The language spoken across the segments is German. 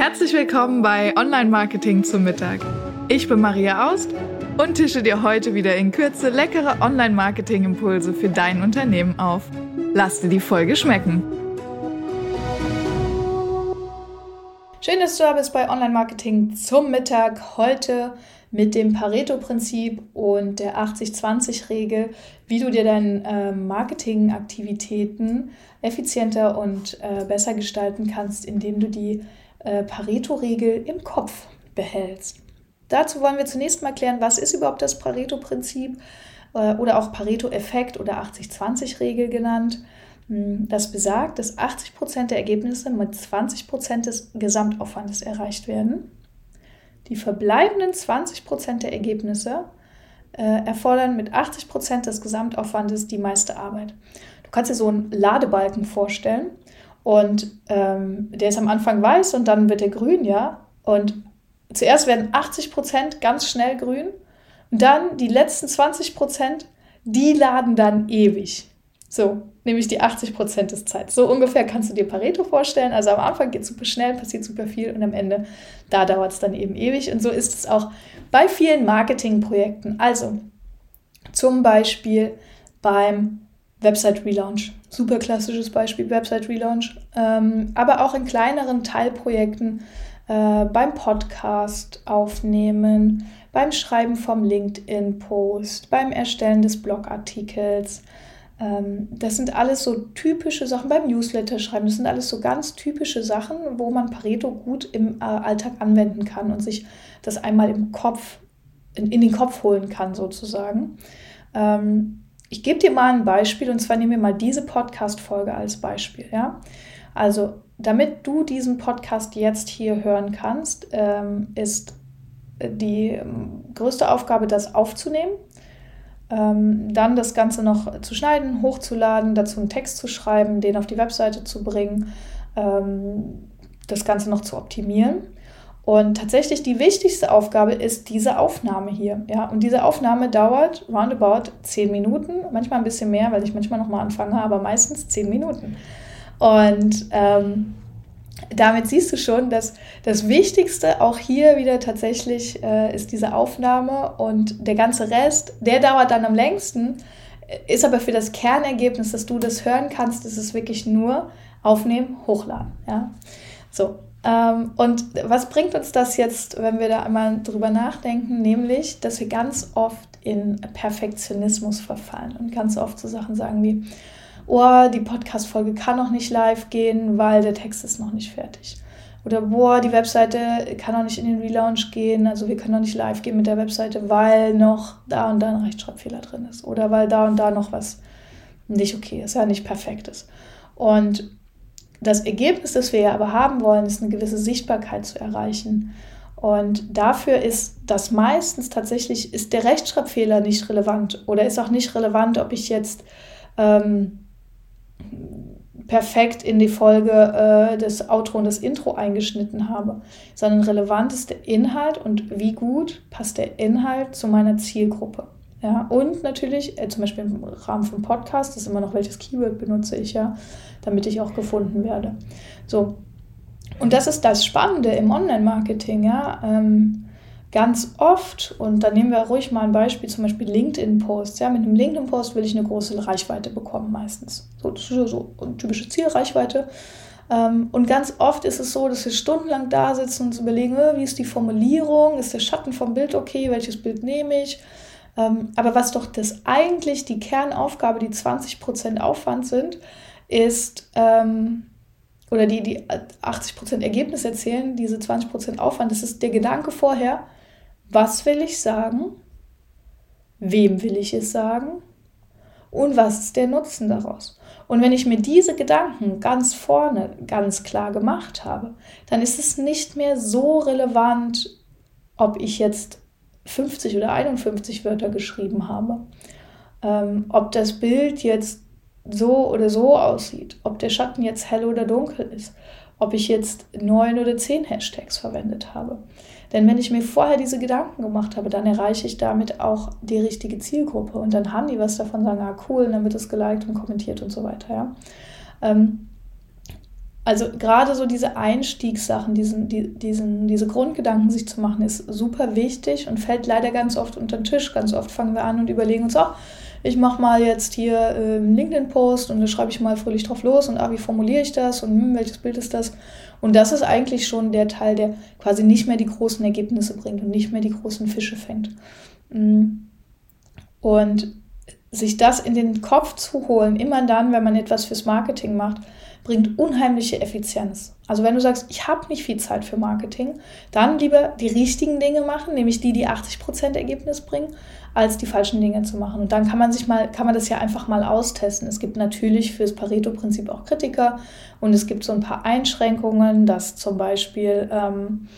Herzlich willkommen bei Online Marketing zum Mittag. Ich bin Maria Aust und tische dir heute wieder in Kürze leckere Online Marketing Impulse für dein Unternehmen auf. Lass dir die Folge schmecken. Schön, dass du da bist bei Online Marketing zum Mittag. Heute mit dem Pareto-Prinzip und der 80-20-Regel, wie du dir deine äh, Marketingaktivitäten effizienter und äh, besser gestalten kannst, indem du die äh, Pareto-Regel im Kopf behältst. Dazu wollen wir zunächst mal klären, was ist überhaupt das Pareto-Prinzip äh, oder auch Pareto-Effekt oder 80-20-Regel genannt. Hm, das besagt, dass 80% der Ergebnisse mit 20% des Gesamtaufwandes erreicht werden. Die verbleibenden 20% der Ergebnisse äh, erfordern mit 80% des Gesamtaufwandes die meiste Arbeit. Du kannst dir so einen Ladebalken vorstellen und ähm, der ist am Anfang weiß und dann wird er grün, ja. Und zuerst werden 80% ganz schnell grün und dann die letzten 20%, die laden dann ewig. So, nämlich die 80 Prozent des Zeit. So ungefähr kannst du dir Pareto vorstellen. Also am Anfang geht es super schnell, passiert super viel und am Ende, da dauert es dann eben ewig. Und so ist es auch bei vielen Marketingprojekten. Also zum Beispiel beim Website Relaunch. Super klassisches Beispiel, Website Relaunch. Ähm, aber auch in kleineren Teilprojekten äh, beim Podcast aufnehmen, beim Schreiben vom LinkedIn-Post, beim Erstellen des Blogartikels ähm, das sind alles so typische Sachen beim Newsletter schreiben. Das sind alles so ganz typische Sachen, wo man Pareto gut im äh, Alltag anwenden kann und sich das einmal im Kopf, in, in den Kopf holen kann, sozusagen. Ähm, ich gebe dir mal ein Beispiel und zwar nehmen wir mal diese Podcast-Folge als Beispiel. Ja? Also, damit du diesen Podcast jetzt hier hören kannst, ähm, ist die größte Aufgabe, das aufzunehmen ähm, dann das Ganze noch zu schneiden, hochzuladen, dazu einen Text zu schreiben, den auf die Webseite zu bringen, ähm, das Ganze noch zu optimieren. Und tatsächlich die wichtigste Aufgabe ist diese Aufnahme hier. Ja? Und diese Aufnahme dauert roundabout 10 Minuten, manchmal ein bisschen mehr, weil ich manchmal nochmal anfange, aber meistens 10 Minuten. Und ähm, damit siehst du schon, dass das Wichtigste auch hier wieder tatsächlich äh, ist diese Aufnahme und der ganze Rest, der dauert dann am längsten, ist aber für das Kernergebnis, dass du das hören kannst, ist es wirklich nur aufnehmen, hochladen. Ja? So. Ähm, und was bringt uns das jetzt, wenn wir da einmal drüber nachdenken? Nämlich, dass wir ganz oft in Perfektionismus verfallen und ganz oft so Sachen sagen wie, oh, die Podcast-Folge kann noch nicht live gehen, weil der Text ist noch nicht fertig. Oder boah, die Webseite kann noch nicht in den Relaunch gehen, also wir können noch nicht live gehen mit der Webseite, weil noch da und da ein Rechtschreibfehler drin ist. Oder weil da und da noch was nicht okay ist, ja nicht perfekt ist. Und das Ergebnis, das wir ja aber haben wollen, ist eine gewisse Sichtbarkeit zu erreichen. Und dafür ist das meistens tatsächlich, ist der Rechtschreibfehler nicht relevant oder ist auch nicht relevant, ob ich jetzt ähm, perfekt in die Folge äh, des Outro und des Intro eingeschnitten habe, sondern relevant ist der Inhalt und wie gut passt der Inhalt zu meiner Zielgruppe. Ja, und natürlich, äh, zum Beispiel im Rahmen von Podcast, ist immer noch, welches Keyword benutze ich, ja, damit ich auch gefunden werde. So. Und das ist das Spannende im Online-Marketing, ja. Ähm, ganz oft, und da nehmen wir ruhig mal ein Beispiel, zum Beispiel LinkedIn-Posts. Ja, mit einem LinkedIn-Post will ich eine große Reichweite bekommen meistens. So, so eine typische Zielreichweite. Ähm, und ganz oft ist es so, dass wir stundenlang da sitzen und uns überlegen, äh, wie ist die Formulierung, ist der Schatten vom Bild okay, welches Bild nehme ich. Ähm, aber was doch das eigentlich die Kernaufgabe, die 20% Aufwand sind, ist, ähm, oder die, die 80% Ergebnis erzählen, diese 20% Aufwand, das ist der Gedanke vorher, was will ich sagen? Wem will ich es sagen? Und was ist der Nutzen daraus? Und wenn ich mir diese Gedanken ganz vorne ganz klar gemacht habe, dann ist es nicht mehr so relevant, ob ich jetzt 50 oder 51 Wörter geschrieben habe. Ähm, ob das Bild jetzt so oder so aussieht, ob der Schatten jetzt hell oder dunkel ist, ob ich jetzt neun oder zehn Hashtags verwendet habe. Denn wenn ich mir vorher diese Gedanken gemacht habe, dann erreiche ich damit auch die richtige Zielgruppe und dann haben die was davon, sagen, ah cool, und dann wird es geliked und kommentiert und so weiter. Ja? Ähm, also gerade so diese Einstiegssachen, diesen, die, diesen, diese Grundgedanken sich zu machen, ist super wichtig und fällt leider ganz oft unter den Tisch. Ganz oft fangen wir an und überlegen uns, oh, ich mache mal jetzt hier äh, einen LinkedIn-Post und da schreibe ich mal fröhlich drauf los und ah, wie formuliere ich das und hm, welches Bild ist das? Und das ist eigentlich schon der Teil, der quasi nicht mehr die großen Ergebnisse bringt und nicht mehr die großen Fische fängt. Mm. Und sich das in den Kopf zu holen, immer dann, wenn man etwas fürs Marketing macht, bringt unheimliche Effizienz. Also wenn du sagst, ich habe nicht viel Zeit für Marketing, dann lieber die richtigen Dinge machen, nämlich die, die 80% Ergebnis bringen, als die falschen Dinge zu machen. Und dann kann man sich mal, kann man das ja einfach mal austesten. Es gibt natürlich fürs Pareto-Prinzip auch Kritiker und es gibt so ein paar Einschränkungen, dass zum Beispiel ähm,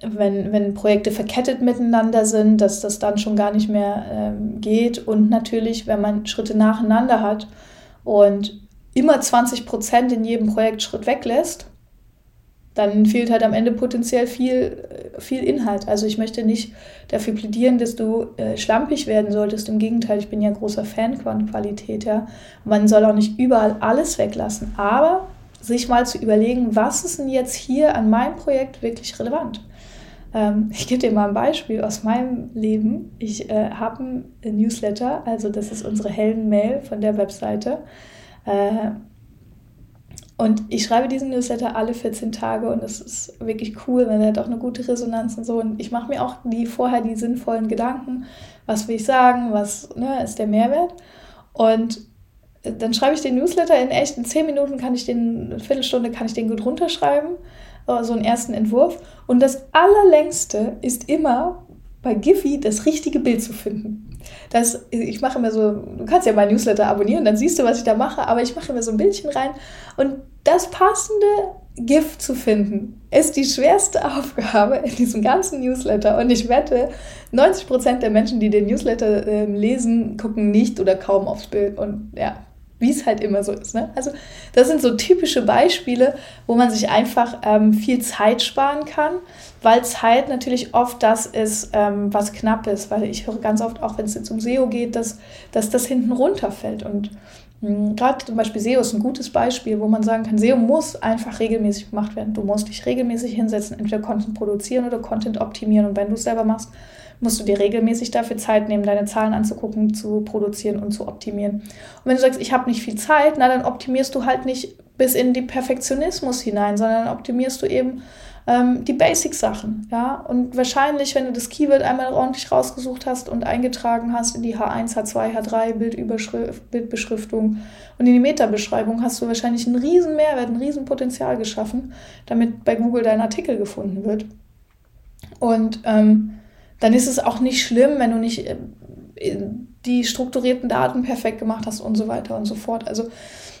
wenn, wenn Projekte verkettet miteinander sind, dass das dann schon gar nicht mehr ähm, geht. Und natürlich, wenn man Schritte nacheinander hat und immer 20 Prozent in jedem Projektschritt weglässt, dann fehlt halt am Ende potenziell viel, äh, viel Inhalt. Also ich möchte nicht dafür plädieren, dass du äh, schlampig werden solltest. Im Gegenteil, ich bin ja großer Fan von Qualität. Ja. Man soll auch nicht überall alles weglassen. Aber sich mal zu überlegen, was ist denn jetzt hier an meinem Projekt wirklich relevant? Ähm, ich gebe dir mal ein Beispiel aus meinem Leben. Ich äh, habe ein Newsletter, also das ist unsere Helden-Mail von der Webseite. Äh, und ich schreibe diesen Newsletter alle 14 Tage und es ist wirklich cool, weil er hat auch eine gute Resonanz und so. Und ich mache mir auch die, vorher die sinnvollen Gedanken, was will ich sagen, was ne, ist der Mehrwert. Und dann schreibe ich den Newsletter in echt, in 10 Minuten kann ich den, eine Viertelstunde kann ich den gut runterschreiben, äh, so einen ersten Entwurf. Und das allerlängste ist immer bei Giphy das richtige Bild zu finden. Das, ich mache immer so, du kannst ja mein Newsletter abonnieren, dann siehst du, was ich da mache, aber ich mache immer so ein Bildchen rein und das passende GIF zu finden, ist die schwerste Aufgabe in diesem ganzen Newsletter. Und ich wette, 90% der Menschen, die den Newsletter äh, lesen, gucken nicht oder kaum aufs Bild. Und ja, wie es halt immer so ist. Ne? Also das sind so typische Beispiele, wo man sich einfach ähm, viel Zeit sparen kann, weil Zeit natürlich oft das ist, ähm, was knapp ist. Weil ich höre ganz oft, auch wenn es jetzt um SEO geht, dass, dass das hinten runterfällt. Und hm, Gerade zum Beispiel SEO ist ein gutes Beispiel, wo man sagen kann, SEO muss einfach regelmäßig gemacht werden. Du musst dich regelmäßig hinsetzen, entweder Content produzieren oder Content optimieren. Und wenn du es selber machst, musst du dir regelmäßig dafür Zeit nehmen, deine Zahlen anzugucken, zu produzieren und zu optimieren. Und wenn du sagst, ich habe nicht viel Zeit, na dann optimierst du halt nicht bis in die Perfektionismus hinein, sondern optimierst du eben ähm, die Basic-Sachen. Ja? Und wahrscheinlich, wenn du das Keyword einmal ordentlich rausgesucht hast und eingetragen hast in die H1, H2, H3, Bildüberschrift, Bildbeschriftung und in die Metabeschreibung, hast du wahrscheinlich einen riesen Mehrwert, ein riesen Potenzial geschaffen, damit bei Google dein Artikel gefunden wird. Und ähm, dann ist es auch nicht schlimm, wenn du nicht äh, die strukturierten Daten perfekt gemacht hast und so weiter und so fort. Also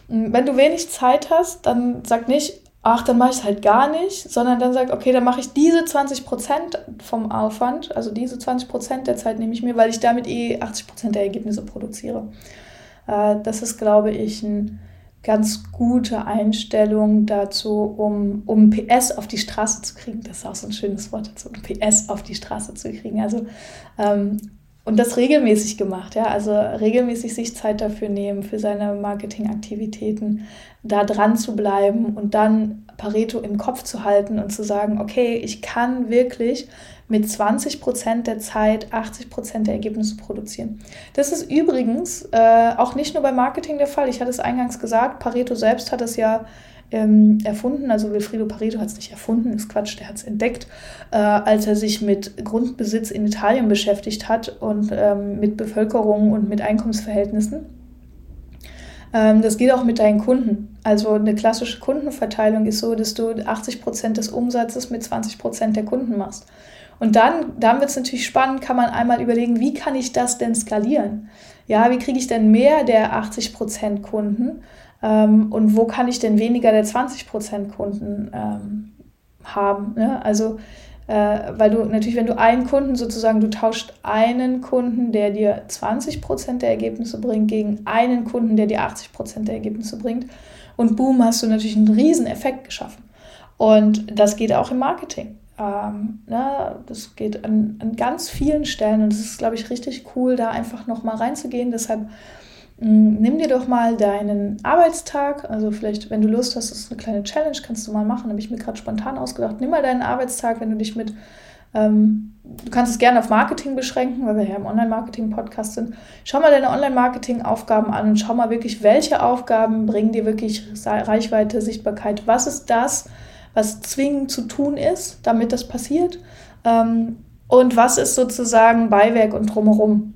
wenn du wenig Zeit hast, dann sag nicht, ach, dann mache ich es halt gar nicht, sondern dann sag, okay, dann mache ich diese 20% vom Aufwand, also diese 20% der Zeit nehme ich mir, weil ich damit eh 80% der Ergebnisse produziere. Äh, das ist, glaube ich, ein ganz gute Einstellung dazu, um, um PS auf die Straße zu kriegen. Das ist auch so ein schönes Wort dazu, um PS auf die Straße zu kriegen. Also ähm, und das regelmäßig gemacht, ja, also regelmäßig sich Zeit dafür nehmen, für seine Marketingaktivitäten, da dran zu bleiben und dann Pareto im Kopf zu halten und zu sagen, okay, ich kann wirklich mit 20 Prozent der Zeit 80 Prozent der Ergebnisse produzieren. Das ist übrigens äh, auch nicht nur beim Marketing der Fall. Ich hatte es eingangs gesagt, Pareto selbst hat es ja ähm, erfunden. Also Wilfrido Pareto hat es nicht erfunden, ist Quatsch, der hat es entdeckt, äh, als er sich mit Grundbesitz in Italien beschäftigt hat und ähm, mit Bevölkerung und mit Einkommensverhältnissen. Ähm, das geht auch mit deinen Kunden. Also eine klassische Kundenverteilung ist so, dass du 80 Prozent des Umsatzes mit 20 Prozent der Kunden machst. Und dann, dann wird es natürlich spannend, kann man einmal überlegen, wie kann ich das denn skalieren? Ja, wie kriege ich denn mehr der 80% Kunden ähm, und wo kann ich denn weniger der 20% Kunden ähm, haben? Ne? Also, weil du natürlich, wenn du einen Kunden sozusagen, du tauscht einen Kunden, der dir 20% der Ergebnisse bringt, gegen einen Kunden, der dir 80% der Ergebnisse bringt. Und boom, hast du natürlich einen riesen Effekt geschaffen. Und das geht auch im Marketing. Ähm, ne, das geht an, an ganz vielen Stellen und es ist, glaube ich, richtig cool, da einfach nochmal reinzugehen. Deshalb nimm dir doch mal deinen Arbeitstag, also vielleicht, wenn du Lust hast, das ist eine kleine Challenge, kannst du mal machen, habe ich mir gerade spontan ausgedacht. Nimm mal deinen Arbeitstag, wenn du dich mit, ähm, du kannst es gerne auf Marketing beschränken, weil wir ja im Online-Marketing-Podcast sind. Schau mal deine Online-Marketing-Aufgaben an und schau mal wirklich, welche Aufgaben bringen dir wirklich Reichweite, Sichtbarkeit. Was ist das, was zwingend zu tun ist, damit das passiert? Ähm, und was ist sozusagen Beiwerk und drumherum?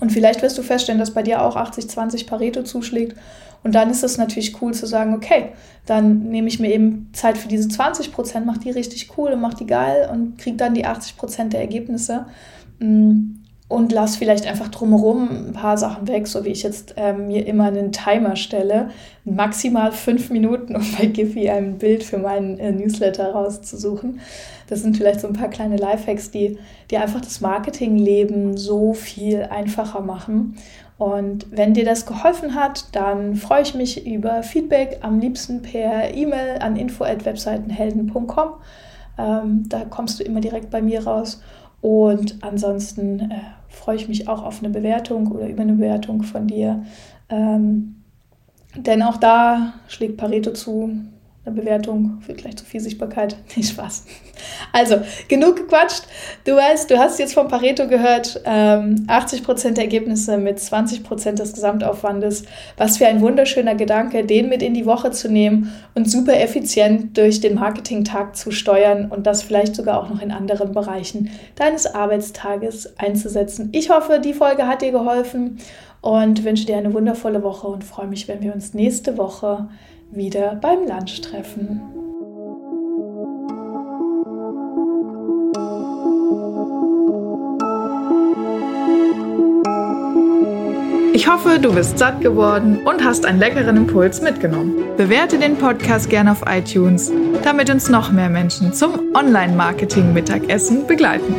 Und vielleicht wirst du feststellen, dass bei dir auch 80-20 Pareto zuschlägt. Und dann ist es natürlich cool zu sagen, okay, dann nehme ich mir eben Zeit für diese 20 Prozent, mache die richtig cool und mache die geil und kriege dann die 80 Prozent der Ergebnisse. Mm, und lass vielleicht einfach drumherum ein paar Sachen weg, so wie ich jetzt ähm, mir immer einen Timer stelle, maximal fünf Minuten, um bei Giphy ein Bild für meinen äh, Newsletter rauszusuchen. Das sind vielleicht so ein paar kleine Lifehacks, die, die einfach das Marketingleben so viel einfacher machen. Und wenn dir das geholfen hat, dann freue ich mich über Feedback, am liebsten per E-Mail an info@webseitenhelden.com. Ähm, da kommst du immer direkt bei mir raus. Und ansonsten äh, freue ich mich auch auf eine Bewertung oder über eine Bewertung von dir. Ähm, denn auch da schlägt Pareto zu, Bewertung führt gleich zu viel Sichtbarkeit. Nicht Spaß. Also, genug gequatscht. Du weißt, du hast jetzt von Pareto gehört, ähm, 80% der Ergebnisse mit 20% des Gesamtaufwandes. Was für ein wunderschöner Gedanke, den mit in die Woche zu nehmen und super effizient durch den Marketingtag zu steuern und das vielleicht sogar auch noch in anderen Bereichen deines Arbeitstages einzusetzen. Ich hoffe, die Folge hat dir geholfen und wünsche dir eine wundervolle Woche und freue mich, wenn wir uns nächste Woche wieder beim Lunch treffen. Ich hoffe, du bist satt geworden und hast einen leckeren Impuls mitgenommen. Bewerte den Podcast gerne auf iTunes, damit uns noch mehr Menschen zum Online-Marketing-Mittagessen begleiten.